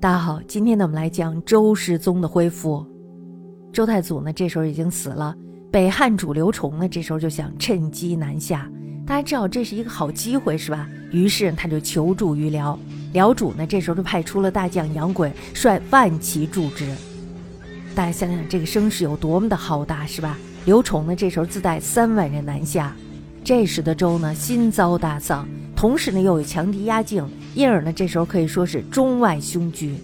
大家好，今天呢，我们来讲周世宗的恢复。周太祖呢，这时候已经死了。北汉主刘崇呢，这时候就想趁机南下。大家知道这是一个好机会，是吧？于是他就求助于辽。辽主呢，这时候就派出了大将杨衮，率万骑助之。大家想想，这个声势有多么的浩大，是吧？刘崇呢，这时候自带三万人南下。这时的周呢，心遭大丧，同时呢，又有强敌压境。因而呢，这时候可以说是中外凶居。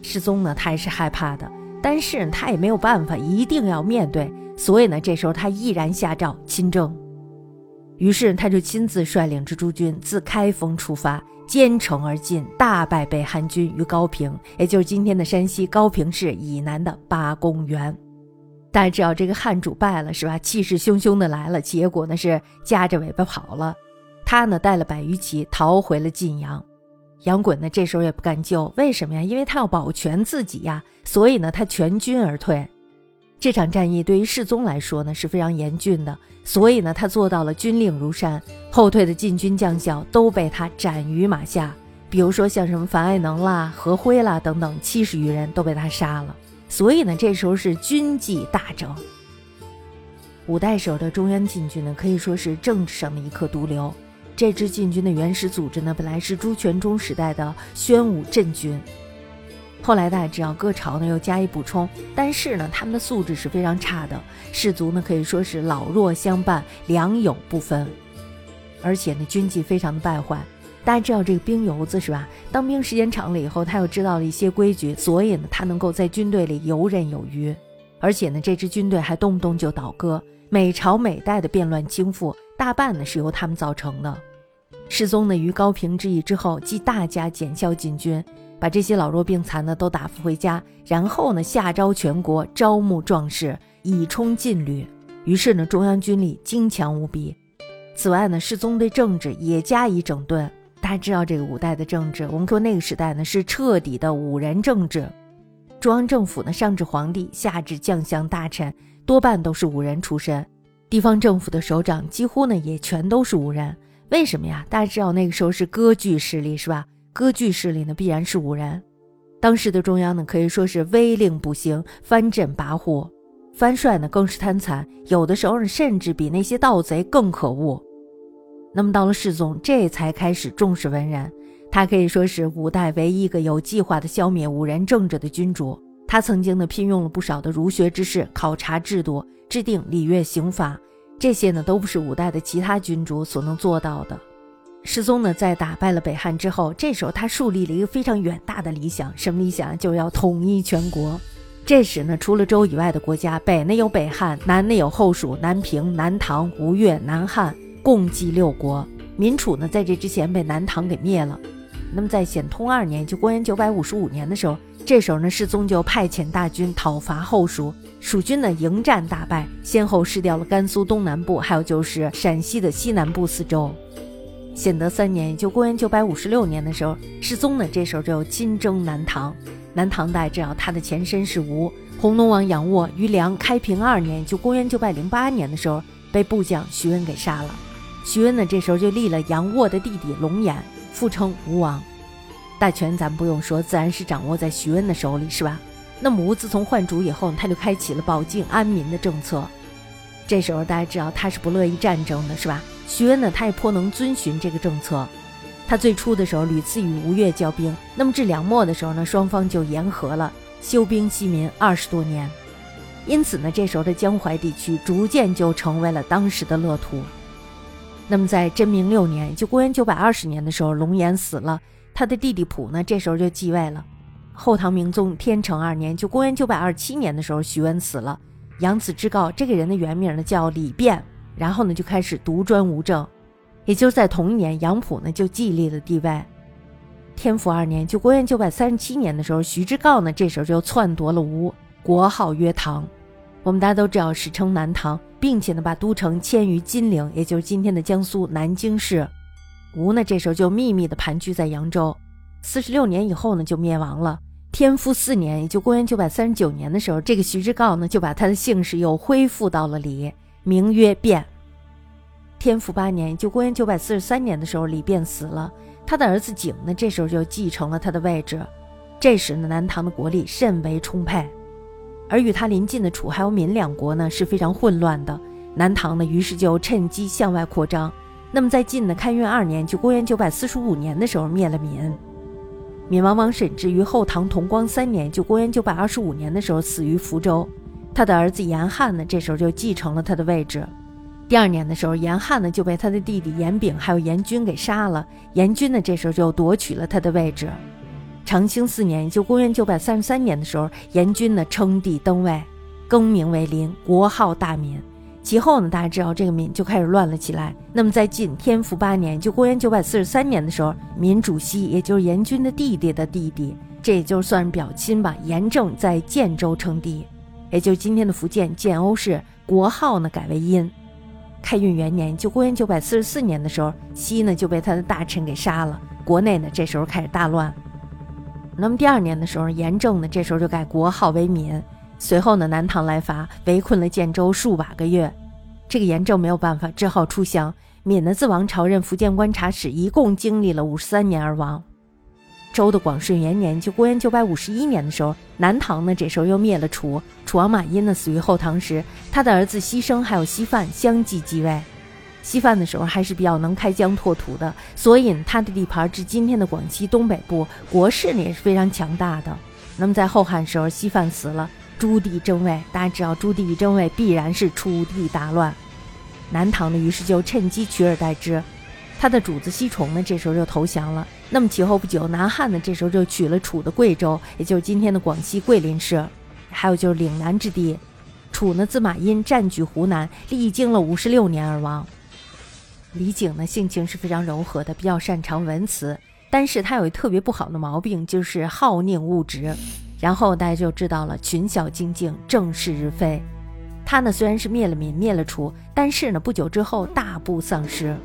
世宗呢，他也是害怕的，但是他也没有办法，一定要面对。所以呢，这时候他毅然下诏亲征。于是他就亲自率领着诸军自开封出发，兼程而进，大败北汉军于高平，也就是今天的山西高平市以南的八公园。大家知道这个汉主败了是吧？气势汹汹的来了，结果呢是夹着尾巴跑了。他呢带了百余骑逃回了晋阳，杨衮呢这时候也不敢救，为什么呀？因为他要保全自己呀，所以呢他全军而退。这场战役对于世宗来说呢是非常严峻的，所以呢他做到了军令如山，后退的晋军将校都被他斩于马下。比如说像什么樊爱能啦、何辉啦等等七十余人都被他杀了，所以呢这时候是军纪大整。五代时候的中央禁军呢可以说是政治上的一颗毒瘤。这支禁军的原始组织呢，本来是朱全忠时代的宣武镇军，后来大家知道各朝呢又加以补充，但是呢他们的素质是非常差的，士卒呢可以说是老弱相伴，良莠不分，而且呢军纪非常的败坏。大家知道这个兵油子是吧？当兵时间长了以后，他又知道了一些规矩，所以呢他能够在军队里游刃有余，而且呢这支军队还动不动就倒戈，每朝每代的变乱倾覆。大半呢是由他们造成的。世宗呢于高平之役之后，即大加减校禁军，把这些老弱病残呢都打发回家，然后呢下诏全国招募壮士，以充禁旅。于是呢中央军力精强无比。此外呢世宗对政治也加以整顿。大家知道这个五代的政治，我们说那个时代呢是彻底的五人政治。中央政府呢上至皇帝，下至将相大臣，多半都是五人出身。地方政府的首长几乎呢也全都是五人，为什么呀？大家知道那个时候是割据势力是吧？割据势力呢必然是五人。当时的中央呢可以说是威令不行，藩镇跋扈，藩帅呢更是贪残，有的时候甚至比那些盗贼更可恶。那么到了世宗，这才开始重视文人，他可以说是五代唯一一个有计划的消灭武人政治的君主。他曾经呢聘用了不少的儒学之士，考察制度。制定礼乐刑法，这些呢都不是五代的其他君主所能做到的。世宗呢在打败了北汉之后，这时候他树立了一个非常远大的理想，什么理想？就要统一全国。这时呢，除了周以外的国家，北呢有北汉，南呢有后蜀、南平、南唐、吴越、南汉，共计六国。民楚呢在这之前被南唐给灭了。那么在显通二年，就公元九百五十五年的时候。这时候呢，世宗就派遣大军讨伐后蜀，蜀军呢迎战大败，先后失掉了甘肃东南部，还有就是陕西的西南部四州。显德三年，也就公元九百五十六年的时候，世宗呢这时候就亲征南唐。南唐代只要他的前身是吴，弘农王杨沃于梁开平二年，就公元九百零八年的时候，被部将徐温给杀了。徐恩呢这时候就立了杨沃的弟弟龙眼，复称吴王。大权咱不用说，自然是掌握在徐恩的手里，是吧？那么吴自从换主以后，他就开启了保境安民的政策。这时候大家知道他是不乐意战争的，是吧？徐恩呢，他也颇能遵循这个政策。他最初的时候屡次与吴越交兵，那么至两末的时候呢，双方就言和了，休兵息民二十多年。因此呢，这时候的江淮地区逐渐就成为了当时的乐土。那么在真明六年，就公元九百二十年的时候，龙颜死了。他的弟弟溥呢，这时候就继位了。后唐明宗天成二年，就公元九百二十七年的时候，徐温死了。养子之告，这个人的原名呢叫李昪，然后呢就开始独专吴政。也就是在同一年，杨溥呢就继立了帝位。天福二年，就公元九百三十七年的时候，徐之诰呢这时候就篡夺了吴，国号曰唐。我们大家都知道，史称南唐，并且呢把都城迁于金陵，也就是今天的江苏南京市。吴呢，这时候就秘密的盘踞在扬州。四十六年以后呢，就灭亡了。天复四年，也就公元九百三十九年的时候，这个徐之诰呢，就把他的姓氏又恢复到了李，名曰卞。天复八年，也就公元九百四十三年的时候，李卞死了，他的儿子景呢，这时候就继承了他的位置。这时呢，南唐的国力甚为充沛，而与他邻近的楚还有闽两国呢是非常混乱的。南唐呢，于是就趁机向外扩张。那么在晋的开元二年，就公元九百四十五年的时候灭了闽。闽王王审知于后唐同光三年，就公元九百二十五年的时候死于福州。他的儿子严翰呢，这时候就继承了他的位置。第二年的时候，严翰呢就被他的弟弟严炳还有严军给杀了。严军呢这时候就夺取了他的位置。长兴四年，就公元九百三十三年的时候，严军呢称帝登位，更名为林，国号大闽。其后呢，大家知道这个闽就开始乱了起来。那么在晋天福八年，就公元九百四十三年的时候，闽主西，也就是严军的弟弟的弟弟，这也就算是表亲吧。严正在建州称帝，也就是今天的福建建瓯市，国号呢改为殷。开运元年，就公元九百四十四年的时候，西呢就被他的大臣给杀了，国内呢这时候开始大乱。那么第二年的时候，严正呢这时候就改国号为闽。随后呢，南唐来伐，围困了建州数把个月。这个严正没有办法，只好出降。闽的自王朝任福建观察使，一共经历了五十三年而亡。周的广顺元年，就公元九百五十一年的时候，南唐呢这时候又灭了楚。楚王马殷呢死于后唐时，他的儿子西生还有西范相继继位。西范的时候还是比较能开疆拓土的，所以他的地盘至今天的广西东北部，国势呢也是非常强大的。那么在后汉时候，西范死了。朱棣争位，大家知道朱棣一争位必然是出地大乱。南唐呢，于是就趁机取而代之。他的主子西崇呢，这时候就投降了。那么其后不久，南汉呢，这时候就取了楚的贵州，也就是今天的广西桂林市，还有就是岭南之地。楚呢，自马殷占据湖南，历经了五十六年而亡。李景呢，性情是非常柔和的，比较擅长文辞，但是他有一特别不好的毛病，就是好佞误直。然后大家就知道了，群小精竞，正是日非。他呢虽然是灭了闽，灭了楚，但是呢不久之后大部丧失。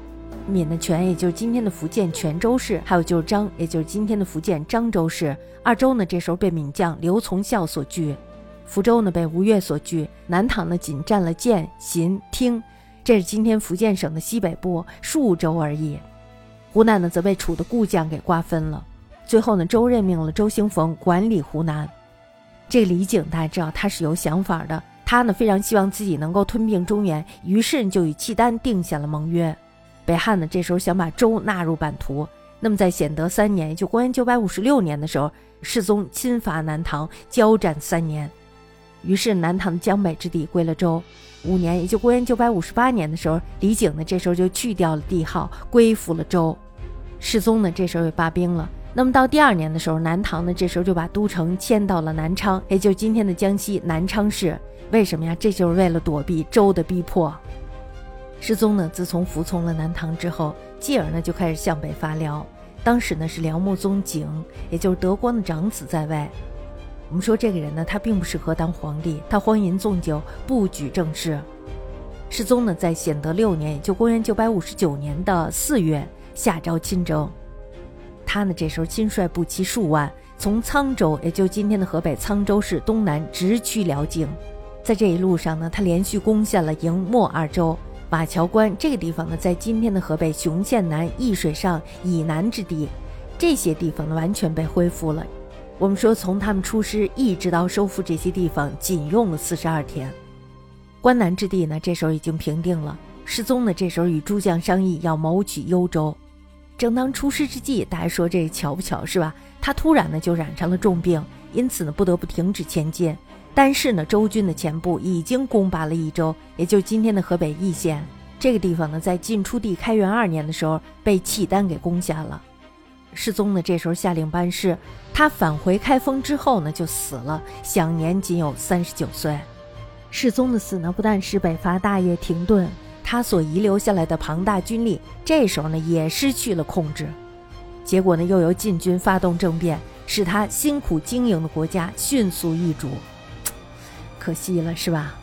闽的权，也就是今天的福建泉州市，还有就是漳，也就是今天的福建漳州市。二州呢这时候被闽将刘从孝所据，福州呢被吴越所据。南唐呢仅占了建、新、汀，这是今天福建省的西北部数州而已。湖南呢则被楚的故将给瓜分了。最后呢，周任命了周兴逢管理湖南。这李景大家知道他是有想法的，他呢非常希望自己能够吞并中原，于是就与契丹定下了盟约。北汉呢这时候想把周纳入版图。那么在显德三年，就公元九百五十六年的时候，世宗亲伐南唐，交战三年，于是南唐的江北之地归了周。五年，也就公元九百五十八年的时候，李景呢这时候就去掉了帝号，归附了周。世宗呢这时候也罢兵了。那么到第二年的时候，南唐呢，这时候就把都城迁到了南昌，也就是今天的江西南昌市。为什么呀？这就是为了躲避周的逼迫。世宗呢，自从服从了南唐之后，继而呢就开始向北伐辽。当时呢是辽穆宗景，也就是德光的长子在位。我们说这个人呢，他并不适合当皇帝，他荒淫纵酒，不举政事。世宗呢，在显德六年，也就公元九百五十九年的四月，下诏亲征。他呢，这时候亲率步骑数万，从沧州，也就今天的河北沧州市东南，直趋辽境。在这一路上呢，他连续攻下了营、莫二州、马桥关这个地方呢，在今天的河北雄县南易水上以南之地，这些地方呢，完全被恢复了。我们说，从他们出师一直到收复这些地方，仅用了四十二天。关南之地呢，这时候已经平定了。失踪呢，这时候与诸将商议，要谋取幽州。正当出师之际，大家说这巧不巧是吧？他突然呢就染上了重病，因此呢不得不停止前进。但是呢，周军的前部已经攻拔了益州，也就今天的河北易县这个地方呢，在晋出帝开元二年的时候被契丹给攻下了。世宗呢这时候下令班师，他返回开封之后呢就死了，享年仅有三十九岁。世宗的死呢，不但使北伐大业停顿。他所遗留下来的庞大军力，这时候呢也失去了控制，结果呢又由禁军发动政变，使他辛苦经营的国家迅速易主，可惜了，是吧？